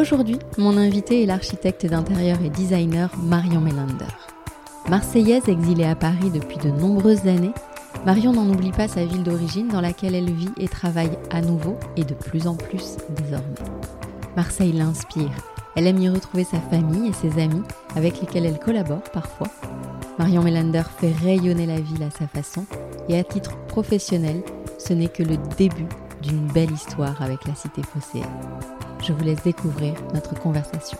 Aujourd'hui, mon invité est l'architecte d'intérieur et designer Marion Melander. Marseillaise exilée à Paris depuis de nombreuses années, Marion n'en oublie pas sa ville d'origine dans laquelle elle vit et travaille à nouveau et de plus en plus désormais. Marseille l'inspire. Elle aime y retrouver sa famille et ses amis avec lesquels elle collabore parfois. Marion Melander fait rayonner la ville à sa façon et à titre professionnel, ce n'est que le début d'une belle histoire avec la cité phocéenne. Je vous laisse découvrir notre conversation.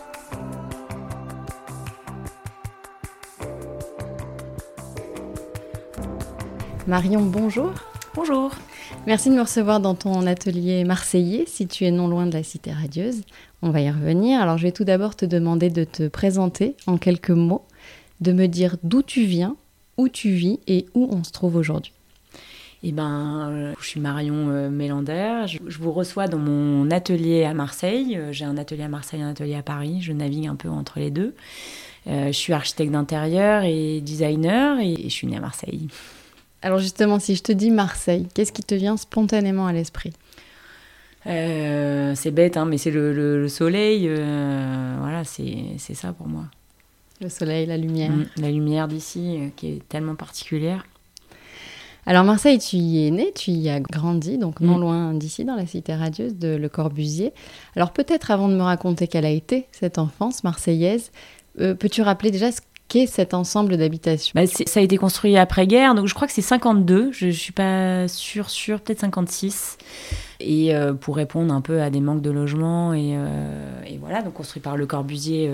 Marion, bonjour. Bonjour. Merci de me recevoir dans ton atelier marseillais, situé non loin de la cité radieuse. On va y revenir. Alors, je vais tout d'abord te demander de te présenter en quelques mots, de me dire d'où tu viens, où tu vis et où on se trouve aujourd'hui. Eh ben, euh, je suis Marion euh, Mélander. Je, vous reçois dans mon atelier à Marseille. Euh, j'ai un atelier à Marseille, un atelier à Paris. Je navigue un peu entre les deux. je suis architecte d'intérieur et designer et, je suis née à Marseille. Alors justement, si je te dis Marseille, qu'est-ce qui te vient spontanément à l'esprit? C'est bête, hein, mais c'est le, soleil. voilà, c'est ça pour moi. Le soleil, la lumière. Mm, la lumière d'ici qui est tellement particulière. Alors Marseille, tu y es né, tu y as grandi, donc non mm. loin d'ici, dans la cité radieuse de Le Corbusier. Alors peut-être avant de me raconter quelle a été cette enfance marseillaise, euh, peux-tu rappeler déjà ce qu'est cet ensemble d'habitations? Bah, Ça a été construit après-guerre, donc je crois que c'est 52, je ne suis pas sûre, sûre, peut-être 56 et euh, pour répondre un peu à des manques de logement et, euh, et voilà donc construit par Le Corbusier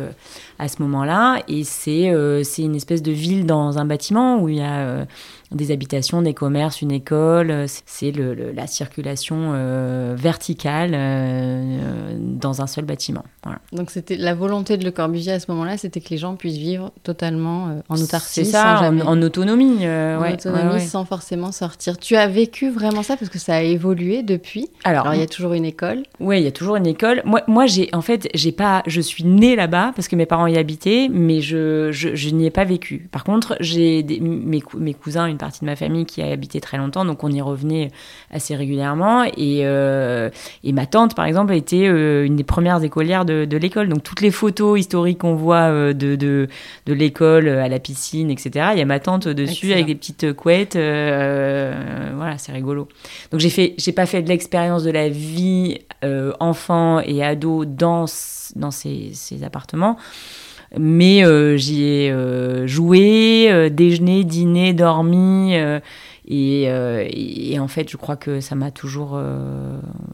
à ce moment-là et c'est c'est une espèce de ville dans un bâtiment où il y a des habitations, des commerces, une école. Euh, c'est la circulation euh, verticale euh, dans un seul bâtiment. Donc c'était la volonté de Le Corbusier à ce moment-là, c'était que les gens puissent vivre totalement en autarcie, ça, en, autonomie, en autonomie, sans forcément sortir. Tu as vécu vraiment ça parce que ça a évolué depuis. Alors, il y a toujours une école. Oui, il y a toujours une école. Moi, moi j'ai en fait, j'ai pas, je suis née là-bas parce que mes parents y habitaient, mais je, je, n'y ai pas vécu. Par contre, j'ai mes, mes cousins, partie de ma famille qui a habité très longtemps, donc on y revenait assez régulièrement. Et, euh, et ma tante, par exemple, a été euh, une des premières écolières de, de l'école. Donc toutes les photos historiques qu'on voit euh, de, de, de l'école à la piscine, etc., il y a ma tante dessus avec des petites couettes. voilà, c'est rigolo. Donc j'ai fait, j'ai pas fait de l'expérience de la vie enfant et ado dans, dans ces, ces appartements mais euh, j'y ai euh, joué, euh, déjeuné, dîné, dormi. Et, et, en fait, je crois que ça m'a toujours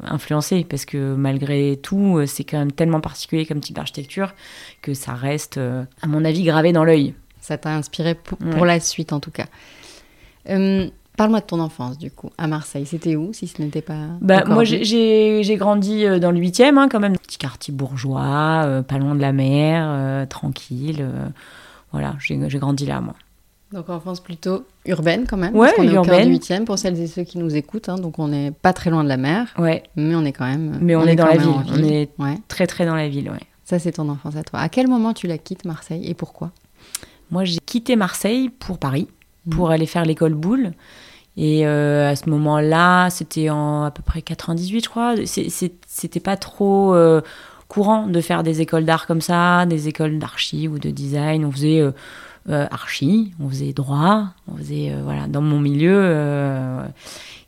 influencé parce que malgré tout, c'est quand même tellement particulier comme type d'architecture que ça reste, à mon avis, gravé dans l'œil. Ça t'a inspiré pour, pour, la suite en tout cas. Parle-moi de ton enfance, du coup, à Marseille. C'était où, si ce n'était pas. Bah, moi, j'ai grandi euh, dans le 8e, hein, quand même. Petit quartier bourgeois, euh, pas loin de la mer, euh, tranquille. voilà, j'ai grandi là, moi. Donc, enfance plutôt urbaine, quand même. Ouais, parce est urbaine. Au 8e, pour celles et ceux qui nous écoutent. Hein, donc, on n'est pas très loin de la mer. Ouais. Mais on est quand même. Mais on, est, dans la ville. On est très, très dans la ville, ouais. Ça, c'est ton enfance à toi. À quel moment tu la quittes, Marseille, et pourquoi? Moi, j'ai quitté Marseille pour Paris pour aller faire l'école boule. Et euh, à ce moment-là, c'était en à peu près 98, je crois. C'était pas trop euh, courant de faire des écoles d'art comme ça, des écoles d'archi ou de design. On faisait euh, archi, on faisait droit, on faisait voilà dans mon milieu.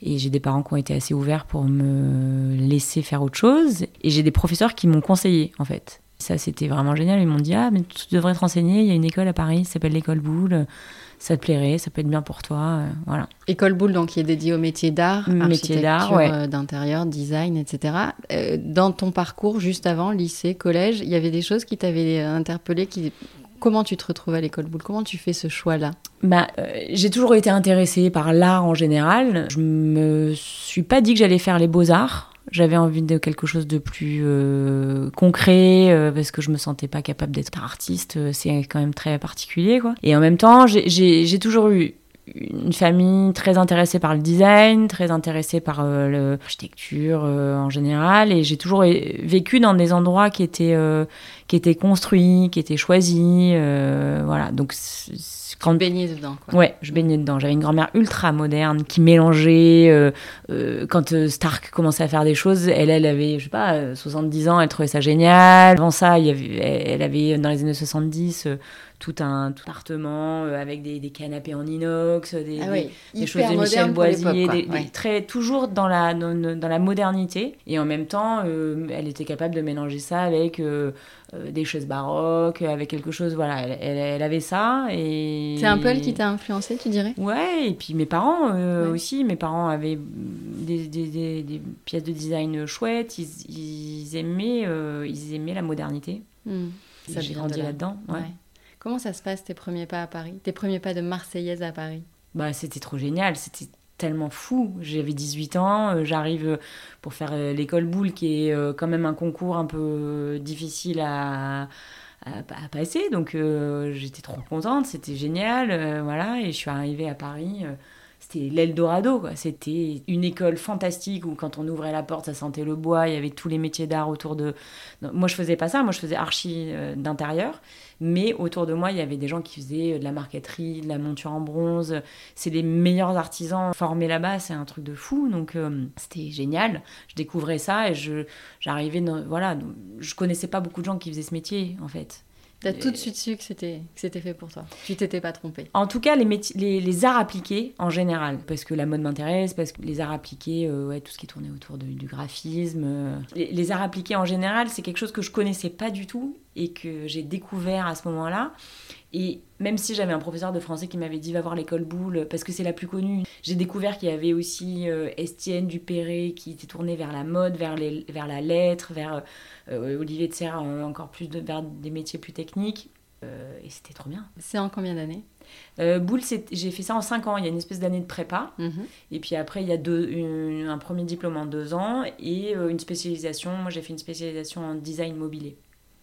et j'ai des parents qui ont été assez ouverts pour me laisser faire autre chose. Et j'ai des professeurs qui m'ont conseillé en fait. Ça, c'était vraiment génial. Ils m'ont dit Ah, mais tu devrais te renseigner. Il y a une école à Paris, ça s'appelle l'école Boulle ça te plairait, ça peut être bien pour toi. Euh, voilà. École Boule, donc, qui est dédiée au métier d'art, métier d'art, euh, d'intérieur, design, etc. Euh, dans ton parcours, juste avant, lycée, collège, il y avait des choses qui t'avaient interpellé qui... Comment tu te retrouves à l'école Boule Comment tu fais ce choix-là? Bah, J'ai toujours été intéressée par l'art en général. Je me suis pas dit que j'allais faire les beaux-arts. J'avais envie de quelque chose de plus euh, concret euh, parce que je me sentais pas capable d'être artiste. euh, C'est quand même très particulier, quoi. Et en même temps, j'ai- toujours eu une famille très intéressée par le design, très intéressée par euh, l'architecture euh, en général, et j'ai toujours vécu dans des endroits qui étaient euh, qui étaient construits, qui étaient choisis, euh, voilà. Donc quand Baigner dedans, quoi. Ouais, je baignais dedans. J'avais une grand-mère ultra moderne qui mélangeait. euh, euh, quand Stark commençait à faire des choses, elle, elle avait, je sais pas, euh, 70 ans, elle trouvait ça génial. Avant ça, il y avait, elle elle avait, dans les années 70, euh, tout un tout appartement euh, avec des, des canapés en inox, des, Ah oui, des choses de Michel Boisier, des- Ouais. très, toujours dans la, dans, dans la modernité. Et en même temps, euh, elle était capable de mélanger ça avec euh, des chaises baroques, avec quelque chose. Voilà, elle, elle- elle avait ça. Et... C'est un peu elle qui t'a influencé, tu dirais? Ouais, et puis mes parents euh, Ouais. aussi. Mes parents avaient des, des- des- des pièces de design chouettes. Ils, ils aimaient, euh, ils aimaient la modernité. Hmm. Ça J'ai grandi de là. là-dedans. Ouais. Ouais. Comment ça se passe tes premiers pas à Paris? Tes premiers pas de Marseillaise à Paris? Bah, c'était trop génial, c'était tellement fou. J'avais 18 ans, euh, j'arrive euh, pour faire euh, l'école boule, qui est quand même un concours un peu difficile à, passer. Donc j'étais trop contente, c'était génial, voilà. Et je suis arrivée à Paris. C'était l'Eldorado. C'était une école fantastique où quand on ouvrait la porte, ça sentait le bois. Il y avait tous les métiers d'art autour de. Moi, je faisais pas ça. Moi, je faisais archi euh, d'intérieur. Mais autour de moi, il y avait des gens qui faisaient euh, de la marqueterie, de la monture en bronze. C'est les meilleurs artisans formés là-bas. C'est un truc de fou. Donc, euh, c'était génial. Je découvrais ça et je, j'arrivais voilà. Je connaissais pas beaucoup de gens qui faisaient ce métier, en fait. T'as tout de suite su que c'était que c'était fait pour toi. Tu t'étais pas trompée. En tout cas, les, métiers- les, les arts appliqués en général, parce que la mode m'intéresse, parce que les arts appliqués, euh, ouais, tout ce qui tournait autour de- du graphisme. euh, Les, les arts appliqués en général, c'est quelque chose que je connaissais pas du tout et que j'ai découvert à ce moment-là. Et même si j'avais un professeur de français qui m'avait dit va voir l'école Boulle, parce que c'est la plus connue, j'ai découvert qu'il y avait aussi euh, Estienne Dupéré qui était tourné vers la mode, vers, les, vers la lettre, vers euh, Olivier de Serre euh, encore plus de, vers des métiers plus techniques. Euh, et c'était trop bien. C'est en combien d'années? Euh, Boule, j'ai fait ça en 5 ans. Il y a une espèce d'année de prépa. Mhm. Et puis après, il y a deux, une- un premier diplôme en deux ans et euh, une spécialisation. Moi, j'ai fait une spécialisation en design mobilier.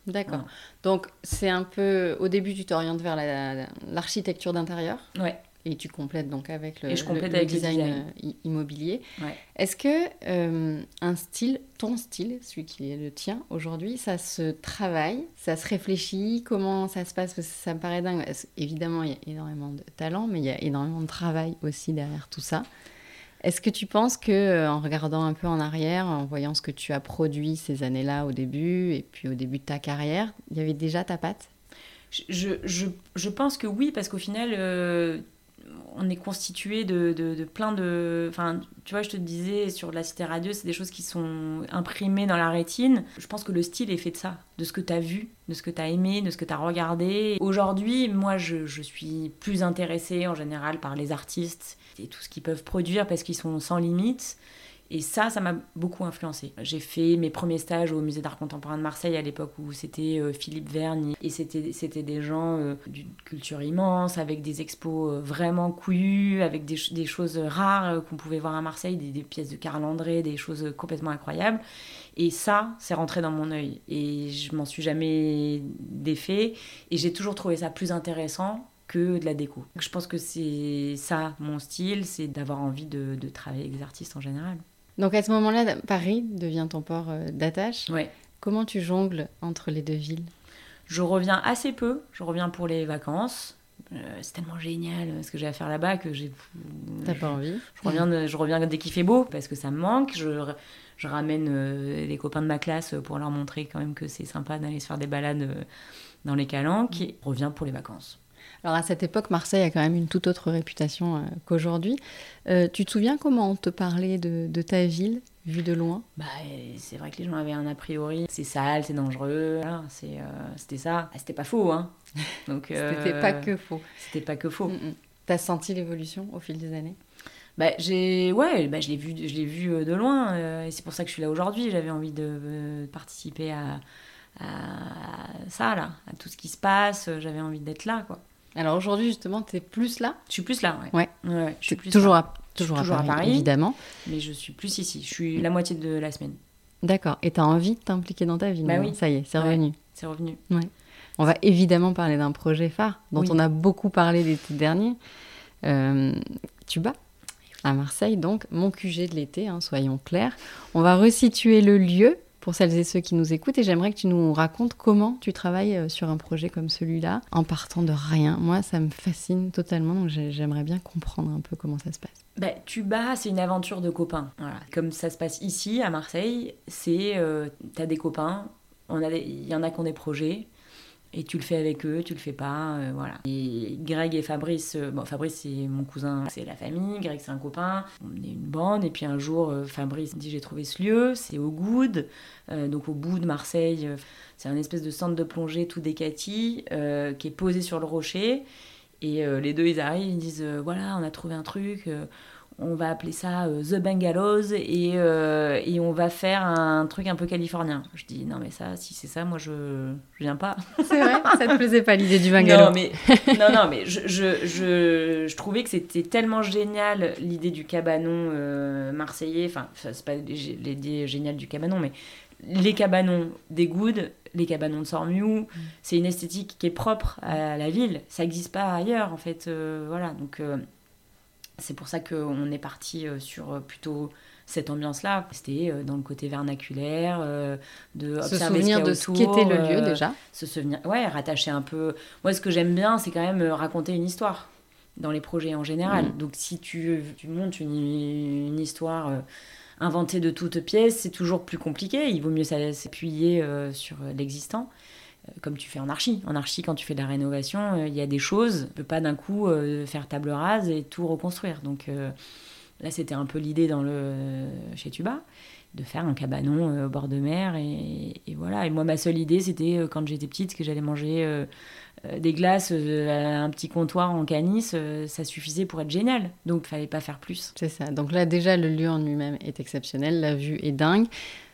D'accord. Voilà. Donc c'est un peu au début tu t'orientes vers la- l'architecture d'intérieur Ouais. et tu complètes donc avec le, Et je complète le- avec le design, design. euh, immobilier. Ouais. Est-ce que euh, un style, ton style, celui qui est le tien aujourd'hui, ça se travaille, ça se réfléchit, comment ça se passe? Parce que ça me paraît dingue. Évidemment, il y a énormément de talent, mais il y a énormément de travail aussi derrière tout ça. Est-ce que tu penses que, euh, en regardant un peu en arrière, en voyant ce que tu as produit ces années-là au début, et puis au début de ta carrière, il y avait déjà ta patte? Je, pense que oui, parce qu'au final, euh, on est constitué de, de, plein de. Enfin, tu vois, je te disais, sur la cité radio, c'est des choses qui sont imprimées dans la rétine. Je pense que le style est fait de ça, de ce que tu as vu, de ce que tu as aimé, de ce que tu as regardé. Aujourd'hui, moi, je, je suis plus intéressée en général par les artistes et tout ce qu'ils peuvent produire parce qu'ils sont sans limite. Et ça, ça m'a beaucoup influencé. J'ai fait mes premiers stages au musée d'art contemporain de Marseille à l'époque où c'était euh, Philippe Vergne. Et c'était des gens euh, d'une culture immense, avec des expos euh, vraiment couillus, avec des, ch- des choses rares qu'on pouvait voir à Marseille, des, pièces de Karl André, des choses complètement incroyables. Et ça, c'est rentré dans mon œil. Et je m'en suis jamais défait. Et j'ai toujours trouvé ça plus intéressant que de la déco. Je pense que c'est ça mon style, c'est d'avoir envie de, de travailler avec des artistes en général. Donc à ce moment-là, Paris devient ton port euh, d'attache. Ouais. Comment tu jongles entre les deux villes? Je reviens assez peu, je reviens pour les vacances. Euh, c'est tellement génial euh, ce que j'ai à faire là-bas que j'ai. T'as pas envie? je reviens, de- je reviens dès qu'il fait beau parce que ça me manque. Je, je ramène euh, les copains de ma classe pour leur montrer quand même que c'est sympa d'aller se faire des balades euh, dans les calanques. Et je reviens pour les vacances. Alors à cette époque, Marseille a quand même une toute autre réputation euh, qu'aujourd'hui. Euh, tu te souviens comment on te parlait de, de ta ville, vue de loin? Bah, c'est vrai que les gens avaient un a priori. C'est sale, c'est dangereux. Voilà, c'est, euh, c'était ça. Ah, c'était pas faux, hein. Donc, C'était pas que faux. C'était pas que faux. Mm, mm. T'as senti l'évolution au fil des années? Bah, j'ai, ouais, bah, je l'ai vu, je l'ai vu de loin, euh, et c'est pour ça que je suis là aujourd'hui. J'avais envie de euh, participer à, à ça là, à tout ce qui se passe. J'avais envie d'être là, quoi. Alors aujourd'hui, justement, t'es plus là? Je suis plus là, ouais. Ouais. ouais, je suis plus toujours là. à, Toujours, toujours à, à Paris, évidemment. Mais je suis plus ici. Je suis la moitié de la semaine. D'accord. Et tu as envie de t'impliquer dans ta vie Bah oui? Ça y est, c'est Ouais. revenu. C'est revenu. On va évidemment parler d'un projet phare dont Oui. on a beaucoup parlé l'été dernier. Euh, Tuba, à Marseille, donc, mon QG de l'été, hein, soyons clairs. On va resituer le lieu pour celles et ceux qui nous écoutent et j'aimerais que tu nous racontes comment tu travailles euh, sur un projet comme celui-là en partant de rien. Moi, ça me fascine totalement, donc j'ai- j'aimerais bien comprendre un peu comment ça se passe. Bah, Tuba, c'est une aventure de copains. Comme ça se passe ici, à Marseille, c'est euh, t'as des copains, il y en a qui ont des projets, et tu le fais avec eux, tu le fais pas, euh, voilà. Et Greg et Fabrice, euh, bon, Fabrice c'est mon cousin, c'est la famille, Greg c'est un copain, on est une bande, et puis un jour, euh, Fabrice dit j'ai trouvé ce lieu, c'est au Goud, euh, donc au bout de Marseille, c'est un espèce de centre de plongée tout décati, qui est posé sur le rocher, et les deux, ils arrivent, ils disent voilà, on a trouvé un truc, on va appeler ça euh, The Bungalows et, euh, et on va faire un truc un peu californien. Je dis non, mais ça, si c'est ça, moi je, je viens pas. C'est vrai Ça te plaisait pas l'idée du bungalow Non, mais, non, non, mais je, je, je, je trouvais que c'était tellement génial l'idée du cabanon euh, marseillais. Enfin, c'est pas l'idée géniale du cabanon, mais les cabanons des Goudes, les cabanons de Sormiou, c'est une esthétique qui est propre à la ville. Ça n'existe pas ailleurs, en fait. voilà, donc c'est pour ça qu'on est parti euh, sur euh, plutôt cette ambiance-là. C'était euh, dans le côté vernaculaire, de Se souvenir a de ce autour, qu'était le lieu déjà. se souvenir, ouais, rattacher un peu. Moi, ce que j'aime bien, c'est quand même raconter une histoire dans les projets en général. Mm. Donc, si tu, tu montes une, une histoire euh, inventée de toutes pièces, c'est toujours plus compliqué. Il vaut mieux s'a- s'appuyer euh, sur l'existant. Comme tu fais en archi. En archi, quand tu fais de la rénovation, euh, il y a des choses. Tu peux pas d'un coup euh, faire table rase et tout reconstruire. Donc euh, là, c'était un peu l'idée dans le chez Tuba de faire un cabanon au bord de mer et, voilà et moi ma seule idée c'était quand j'étais petite que j'allais manger des glaces à un petit comptoir en canis ça suffisait pour être génial donc fallait pas faire plus C'est ça. Donc là, déjà, le lieu en lui-même est exceptionnel. La vue est dingue.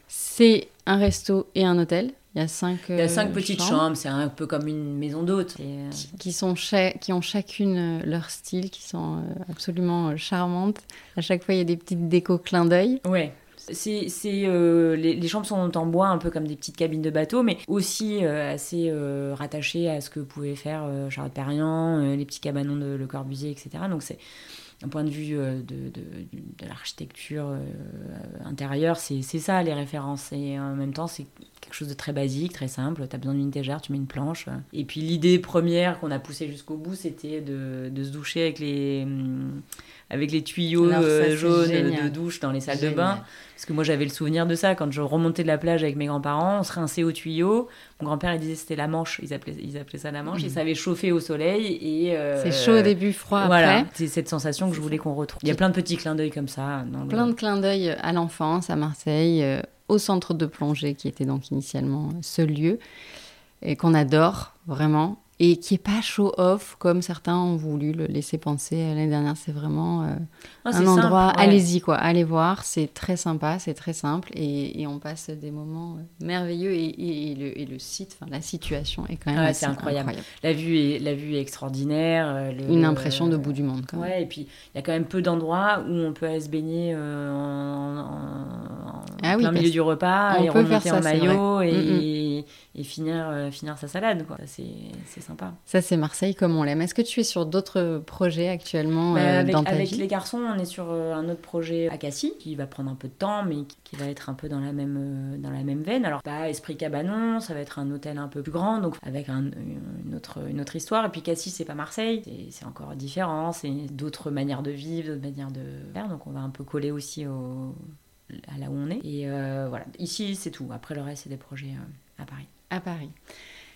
C'est un resto et un hôtel. Il y a cinq, il y a cinq euh, petites chambres, c'est un peu comme une maison d'hôte euh, qui- qui, sont qui ont chacune euh, leur style, qui sont absolument charmantes. À chaque fois, il y a des petites décos clin d'œil. Ouais. C'est, euh, les, les chambres sont en bois, un peu comme des petites cabines de bateau, mais aussi euh, assez euh, rattachées à ce que pouvait faire Charlotte Perriand, les petits cabanons de Le Corbusier, etc. Donc c'est un point de vue de, de, de l'architecture intérieure, c'est, c'est ça les références. Et en même temps, c'est quelque chose de très basique, très simple. Tu as besoin d'une tégère, tu mets une planche. Et puis l'idée première qu'on a poussée jusqu'au bout, c'était de, de se doucher avec les, hum, avec les tuyaux Alors ça, euh, jaunes de douche dans les salles de bain. Parce que moi, j'avais le souvenir de ça. Quand je remontais de la plage avec mes grands-parents, on se rinçait au tuyau. Mon grand-père, il disait que c'était la manche. Ils appelaient, ils appelaient ça la manche. Et ça avait chauffé au soleil. Et, euh, C'est chaud au début, froid Voilà, après. c'est cette sensation que je voulais qu'on retrouve. Il y a plein de petits clins d'œil comme ça. Dans le- Plein de clins d'œil à l'enfance, à Marseille, euh, au centre de plongée qui était donc initialement ce lieu, et qu'on adore vraiment, et qui est pas show-off comme certains ont voulu le laisser penser l'année dernière. C'est vraiment euh, Ah, un endroit, ouais. allez-y quoi, allez voir, c'est très sympa, c'est très simple, et, et on passe des moments euh, merveilleux, et, le, et le site, enfin la situation est quand même Ouais, c'est incroyable. La vue est, la vue est extraordinaire. euh, le- Une impression de bout du monde quand même. Ouais, et puis il y a quand même peu d'endroits où on peut aller se baigner en Ah oui, plein milieu du repas on et peut remonter faire ça, en maillot et, et finir, euh, finir sa salade. Quoi. C'est sympa. Ça c'est Marseille comme on l'aime. Est-ce que tu es sur d'autres projets actuellement Bah, euh, avec dans ta avec vie? les garçons, on est sur euh, un autre projet à Cassis qui va prendre un peu de temps, mais qui, va être un peu dans la même, dans la même veine. Alors, pas Esprit Cabanon, ça va être un hôtel un peu plus grand, donc avec un- une, autre, une autre histoire. Et puis Cassis, c'est pas Marseille, c'est encore différent, c'est d'autres manières de vivre, d'autres manières de faire. Donc, on va un peu coller aussi au, à là où on est. Et euh, voilà, ici, c'est tout. Après, le reste, c'est des projets euh, à Paris. À Paris.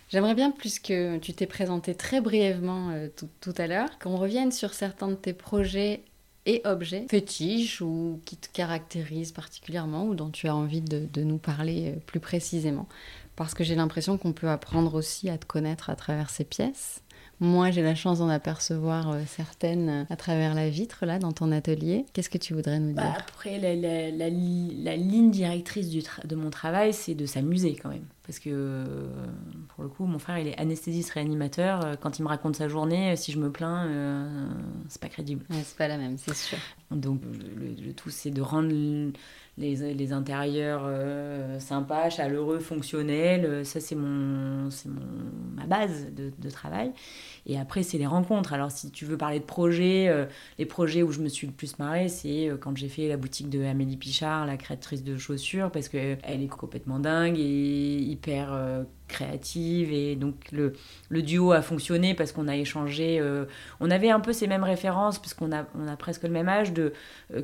J'aimerais bien, puisque tu t'es présenté très brièvement euh, tout, tout à l'heure, qu'on revienne sur certains de tes projets et objets fétiches ou qui te caractérisent particulièrement ou dont tu as envie de, nous parler plus précisément. Parce que j'ai l'impression qu'on peut apprendre aussi à te connaître à travers ces pièces. Moi, j'ai la chance d'en apercevoir euh, certaines euh, à travers la vitre, là, dans ton atelier. Qu'est-ce que tu voudrais nous Bah, dire après, la, la- la li- la ligne directrice de mon travail, c'est de s'amuser quand même. Parce que, pour le coup, mon frère, il est anesthésiste réanimateur. Quand il me raconte sa journée, si je me plains, c'est pas crédible. c'est pas la même, c'est sûr. Donc, le, tout, c'est de rendre les, les intérieurs sympas, chaleureux, fonctionnels. Ça, c'est mon, mon, ma base de, de travail. Et après, c'est les rencontres. Alors, si tu veux parler de projets, euh, les projets où je me suis le plus marrée, c'est euh, quand j'ai fait la boutique de Amélie Pichard, la créatrice de chaussures, parce qu'elle est complètement dingue et hyper euh, créative. Et donc, le, le, duo a fonctionné parce qu'on a échangé. on avait un peu ces mêmes références, parce qu'on a, on a presque le même âge de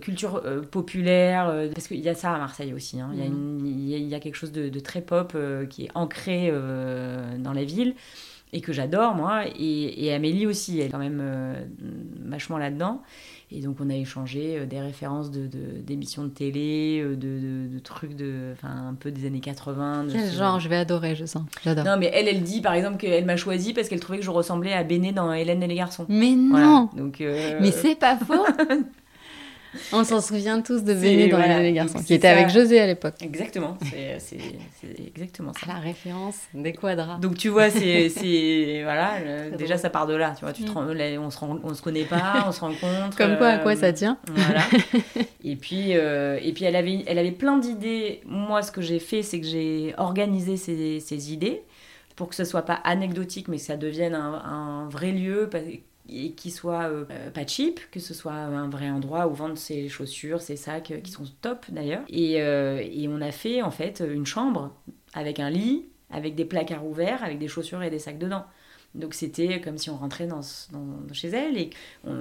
culture populaire. parce qu'il y a ça à Marseille aussi. Hein. Mm-hmm. Il, y a il, y a quelque chose de, de très pop qui est ancré dans la ville et que j'adore moi et, Amélie aussi elle est quand même euh, vachement là-dedans et donc on a échangé euh, des références de, d'émissions de, télé euh, de, de, trucs de un peu des années 80 quel genre je vais adorer je sens. J'adore. Non mais elle elle dit par exemple qu'elle m'a choisi parce qu'elle trouvait que je ressemblais à Béné dans Hélène et les garçons. Mais non. Donc mais c'est pas faux On s'en souvient tous de Béné dans les garçons, qui était avec José à l'époque. Exactement, c'est exactement ça. La référence des quadras. Donc tu vois, c'est voilà, déjà ça part de là. Tu vois, tu mm. on se on se connaît pas, on se rencontre. Comme quoi, à quoi ça tient. Voilà. et puis euh, et puis elle avait elle avait plein d'idées. Moi, ce que j'ai fait, c'est que j'ai organisé ces, ces, idées pour que ce soit pas anecdotique, mais que ça devienne un, un vrai lieu et qui soit euh, pas cheap, que ce soit un vrai endroit où vendre ses chaussures, ses sacs, euh, qui sont top d'ailleurs. Euh, et, on a fait en fait une chambre avec un lit, avec des placards ouverts, avec des chaussures et des sacs dedans. Donc c'était comme si on rentrait dans, chez elle et on,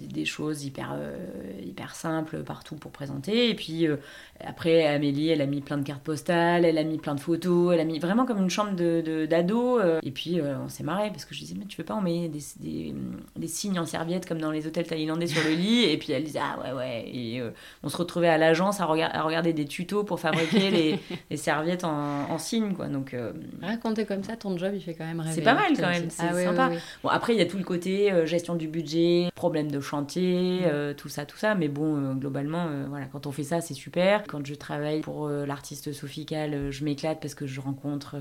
des choses hyper, euh, hyper simples partout pour présenter. Et puis euh, après, Amélie, elle a mis plein de cartes postales, elle a mis plein de photos, elle a mis vraiment comme une chambre d'ado. De, euh. et puis on s'est marré parce que je disais, mais tu veux pas envoyer des, des, des, signes en serviette comme dans les hôtels thaïlandais sur le lit Et puis elle disait, ah ouais, ouais. Et on se retrouvait à l'agence à, à, regarder des tutos pour fabriquer les, les, serviettes en, en signes. Quoi. Donc, Raconter comme ça, ton job, il fait quand même rêver pas mal quand même, c'est ah sympa. Bon, après, il y a tout le côté euh, gestion du budget, problème de chantier, mm. euh, tout ça, tout ça. Mais bon, euh, globalement, voilà, quand on fait ça, c'est super. Quand je travaille pour l'artiste Sophie Cal, je m'éclate parce que je rencontre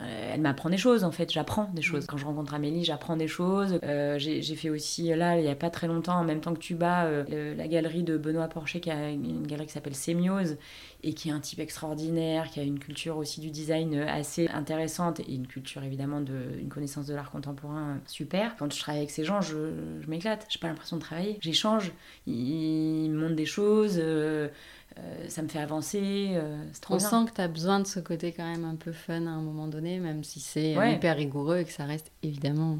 elle m'apprend des choses en fait, j'apprends des choses. Quand je rencontre Amélie, j'apprends des choses. Euh, j'ai fait aussi là, il n'y a pas très longtemps, en même temps que Tuba, euh, la galerie de Benoît Porcher, qui a une, galerie qui s'appelle Sémiose et qui est un type extraordinaire, qui a une culture aussi du design assez intéressante et une culture évidemment de une connaissance de l'art contemporain super. Quand je travaille avec ces gens, je, je m'éclate. J'ai pas l'impression de travailler. J'échange. Ils, ils me montrent des choses. Euh, ça me fait avancer. Euh, On sent que tu as besoin de ce côté quand même un peu fun à un moment donné, même si c'est hyper rigoureux et que ça reste évidemment.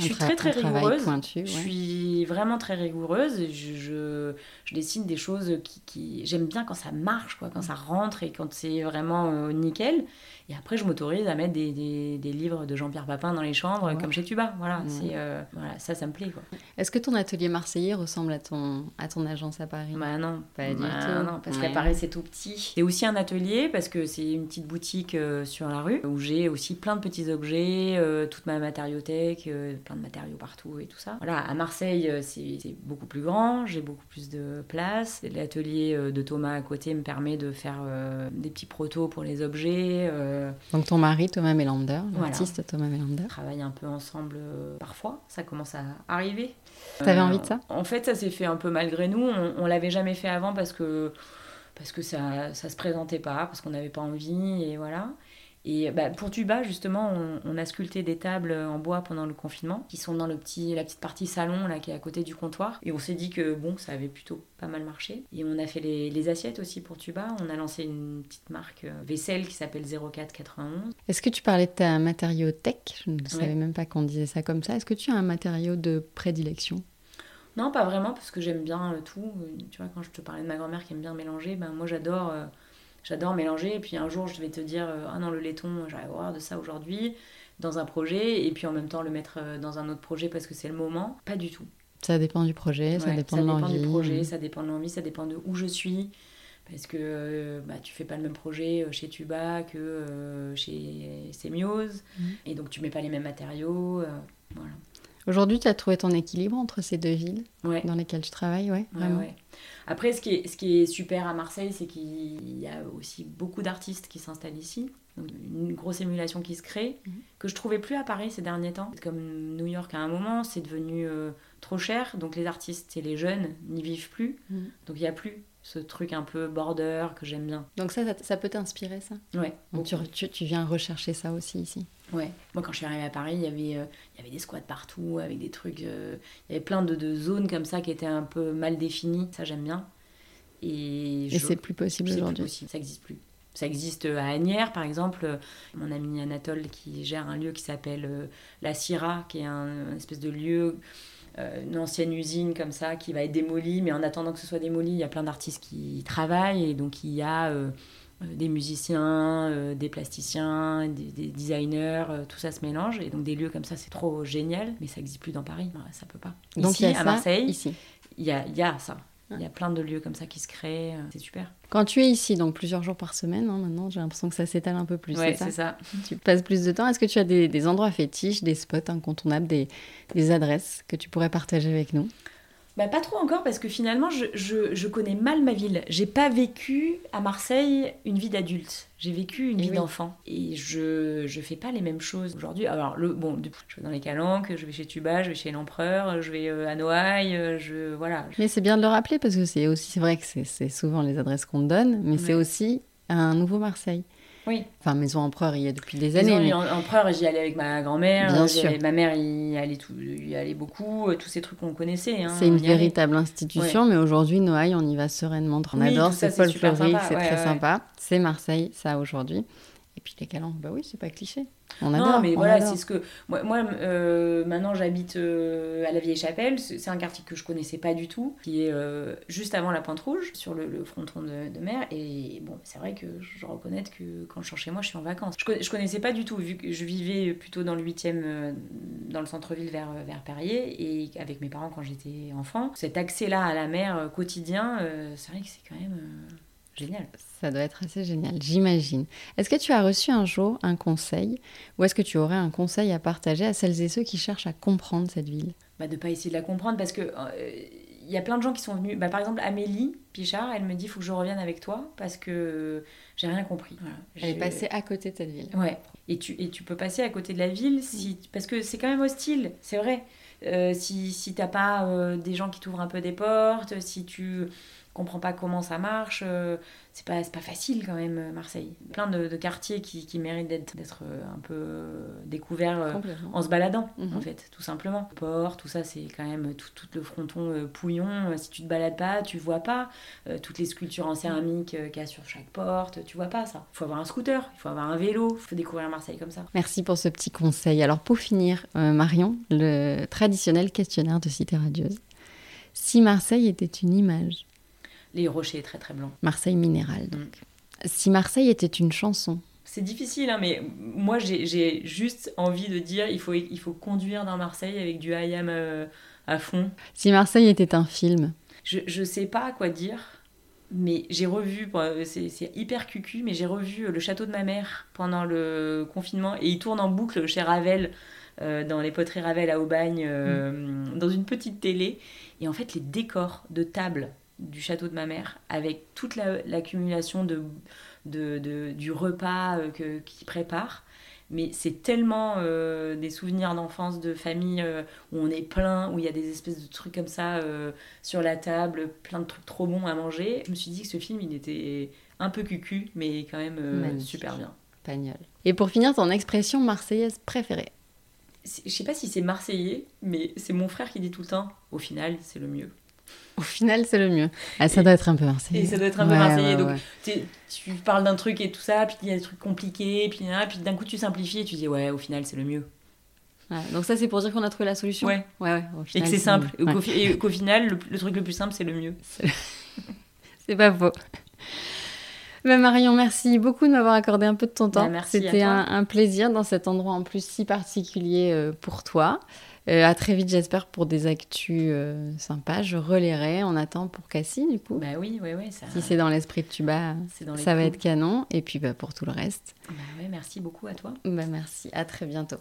Je suis très très rigoureuse. Je suis vraiment très rigoureuse. Je, je, dessine des choses qui, qui... j'aime bien quand ça marche, quoi, quand ça rentre et quand c'est vraiment euh, nickel. Et après, je m'autorise à mettre des, des, des livres de Jean-Pierre Papin dans les chambres, comme chez Tuba. Voilà, c'est, euh, voilà, ça, ça me plaît. Est-ce que ton atelier marseillais ressemble à ton, à ton agence à Paris? Bah non. Pas du bah tout. Non, parce qu'à Paris, c'est tout petit. C'est aussi un atelier, parce que c'est une petite boutique euh, sur la rue, où j'ai aussi plein de petits objets, toute ma matériothèque, plein de matériaux partout et tout ça. Voilà, à Marseille, c'est beaucoup plus grand, j'ai beaucoup plus de place. L'atelier de Thomas à côté me permet de faire des petits protos pour les objets. Euh, Donc ton mari, Thomas Melander, l'artiste Thomas Melander. On travaille un peu ensemble euh, parfois, ça commence à arriver. T'avais envie de ça? En fait, ça s'est fait un peu malgré nous. On, on l'avait jamais fait avant parce que, parce que ça, ça se présentait pas, parce qu'on n'avait pas envie, et voilà. Et bah, pour Tuba, justement, on, a sculpté des tables en bois pendant le confinement, qui sont dans le petit, la petite partie salon là, qui est à côté du comptoir. Et on s'est dit que bon, ça avait plutôt pas mal marché. Et on a fait les, les assiettes aussi pour Tuba. On a lancé une petite marque euh, vaisselle qui s'appelle 0491. Est-ce que tu parlais de ta matériau tech? Je ne savais même pas qu'on disait ça comme ça. Est-ce que tu as un matériau de prédilection? Non, pas vraiment, parce que j'aime bien euh, tout. Tu vois, quand je te parlais de ma grand-mère qui aime bien mélanger, ben, moi j'adore. Euh, J'adore mélanger. Et puis un jour, je vais te dire euh, Ah non, le laiton, j'aurais voir de ça aujourd'hui, dans un projet. Et puis en même temps, le mettre euh, dans un autre projet parce que c'est le moment. Pas du tout. Ça dépend du projet, ça dépend de l'envie. Ça dépend du projet, ça dépend de l'envie, ça dépend de où je suis. Parce que euh, bah, tu fais pas le même projet chez Tuba que chez Semiose. Mhm. Et donc tu mets pas les mêmes matériaux. voilà. Aujourd'hui, tu as trouvé ton équilibre entre ces deux villes Ouais. dans lesquelles tu travailles, ouais, Ouais, vraiment. ouais. Après, ce qui, est, ce qui est super à Marseille, c'est qu'il y a aussi beaucoup d'artistes qui s'installent ici. Donc, une grosse émulation qui se crée, Mhm. que je trouvais plus à Paris ces derniers temps. Comme New York à un moment, c'est devenu euh, trop cher. Donc les artistes et les jeunes n'y vivent plus. Mhm. Donc il n'y a plus ce truc un peu border que j'aime bien. Donc ça, ça, ça peut t'inspirer, ça? Ouais. Donc tu, beaucoup. tu, tu viens rechercher ça aussi ici? Ouais. Moi, quand je suis arrivée à Paris, il y avait, euh, il y avait des squats partout, avec des trucs. euh, il y avait plein de, de zones comme ça qui étaient un peu mal définies. Ça, j'aime bien. Et, c'est plus possible aujourd'hui. Ça n'existe plus. Ça existe à Agnières, par exemple. euh, Mon ami Anatole qui gère un lieu qui s'appelle euh, La Syrah, qui est un, une espèce de lieu, euh, une ancienne usine comme ça, qui va être démolie. Mais en attendant que ce soit démoli, il y a plein d'artistes qui y travaillent. Et donc, il y a euh, euh, des musiciens, euh, des plasticiens, des, des designers, euh, tout ça se mélange. Et donc, des lieux comme ça, c'est trop génial. Mais ça n'existe plus dans Paris. Ça peut pas. Donc Ici, il y a à ça Marseille, ici. il y a, il y a ça. Il y a plein de lieux comme ça qui se créent. euh, C'est super. Quand tu es ici, donc plusieurs jours par semaine, hein, maintenant j'ai l'impression que ça s'étale un peu plus. ouais, c'est ça. Tu passes plus de temps. Est-ce que tu as des, des endroits fétiches, des spots incontournables, des, des adresses que tu pourrais partager avec nous? Bah, pas trop encore parce que finalement je, je, je connais mal ma ville. J'ai pas vécu à Marseille une vie d'adulte. J'ai vécu une Et vie oui. d'enfant. Et je, je fais pas les mêmes choses aujourd'hui. Alors, le, bon, je vais dans les Calanques, je vais chez Tuba, je vais chez l'Empereur, je vais euh, à Noailles, euh, je. Voilà. Mais c'est bien de le rappeler parce que c'est aussi vrai que c'est- souvent les adresses qu'on te donne, mais c'est aussi un nouveau Marseille. Oui. Enfin, Maison Empereur, il y a depuis des années. mais- en, Empereur, j'y allais avec ma grand-mère. Bien sûr. ma mère y allait, tout, y allait beaucoup. euh, Tous ces trucs qu'on connaissait. hein, C'est une allait. véritable institution, mais aujourd'hui, Noailles, on y va sereinement. On Oui, adore, c'est folklorique, c'est Ouais, très ouais. sympa. C'est Marseille, ça aujourd'hui. Et puis les calanques, bah oui, c'est pas cliché. On adore. Non, mais on voilà, c'est ce que. Moi, moi euh, maintenant, j'habite euh, à la Vieille Chapelle. C'est un quartier que je connaissais pas du tout, qui est euh, juste avant la Pointe Rouge, sur le, le fronton de, de mer. Et bon, c'est vrai que je reconnais que quand je suis chez moi, je suis en vacances. Je, je connaissais pas du tout, vu que je vivais plutôt dans le 8e, euh, dans le centre-ville vers, vers Perrier, et avec mes parents quand j'étais enfant. Cet accès-là à la mer quotidien, c'est vrai que c'est quand même génial. Ça doit être assez génial, j'imagine. Est-ce que tu as reçu un jour un conseil ou est-ce que tu aurais un conseil à partager à celles et ceux qui cherchent à comprendre cette ville? Bah, de pas essayer de la comprendre parce que euh, il y a plein de gens qui sont venus bah, par exemple Amélie Pichard elle me dit faut que je revienne avec toi parce que j'ai rien compris Voilà. Elle est J'ai- passée à côté de cette ville. ouais et tu et tu peux passer à côté de la ville si parce que c'est quand même hostile c'est vrai Euh, si si t'as pas euh, des gens qui t'ouvrent un peu des portes si tu comprends pas comment ça marche euh, c'est pas c'est pas facile quand même euh, Marseille plein de, de quartiers qui, qui méritent d'être d'être euh, un peu découverts en se baladant, Mhm. en fait, tout simplement. Le port, tout ça, c'est quand même tout, tout le fronton pouillon. Si tu te balades pas, tu vois pas. Toutes les sculptures en céramique qu'il y a sur chaque porte, tu vois pas ça. Il faut avoir un scooter, il faut avoir un vélo, il faut découvrir Marseille comme ça. Merci pour ce petit conseil. Alors pour finir, euh, Marion, le traditionnel questionnaire de Cité Radieuse. Si Marseille était une image, Les rochers très très blancs. Marseille minérale donc. Si Marseille était une chanson, C'est difficile, hein, mais moi j'ai juste envie de dire il faut, il faut conduire dans Marseille avec du IAM euh, à fond. si Marseille était un film, Je, je sais pas quoi dire, mais j'ai revu, c'est hyper cucu, mais j'ai revu le château de ma mère pendant le confinement et il tourne en boucle chez Ravel, euh, dans les poteries Ravel à Aubagne, euh, dans une petite télé. Et en fait, les décors de table du château de ma mère, avec toute la- l'accumulation de, de, de- du repas euh, que- qu'il prépare. Mais c'est tellement euh, des souvenirs d'enfance, de famille euh, où on est plein, où il y a des espèces de trucs comme ça euh, sur la table, plein de trucs trop bons à manger. Je me suis dit que ce film, il était un peu cucu, mais quand même super bien. Pagnol. Et pour finir, ton expression marseillaise préférée Je sais pas si c'est marseillais, mais c'est mon frère qui dit tout le temps, au final, c'est le mieux. Au final, c'est le mieux. Ah, ça Et- doit être un peu marseillais. Et ça doit être un peu Ouais, marseillais. ouais, donc, ouais. tu parles d'un truc et tout ça, puis il y a des trucs compliqués, puis, là, puis d'un coup tu simplifies et tu dis, ouais, au final, c'est le mieux. Ouais, donc ça, c'est pour dire qu'on a trouvé la solution Ouais. Ouais, ouais. au Et que c'est le simple. Et qu'au fi- Et qu'au final, le, le truc le plus simple, c'est le mieux. C'est pas faux. Ben Marion, merci beaucoup de m'avoir accordé un peu de ton temps. Bah, merci à C'était toi. un, un plaisir dans cet endroit en plus si particulier euh, pour toi. Euh, à très vite, j'espère, pour des actus euh, sympas. Je relayerai. On attend pour Cassie, du coup. Bah oui, ouais, ouais, ça. si c'est dans l'esprit de Tuba, ça va être canon. Et puis bah, pour tout le reste, Bah ouais, merci beaucoup à toi. bah, merci. À très bientôt.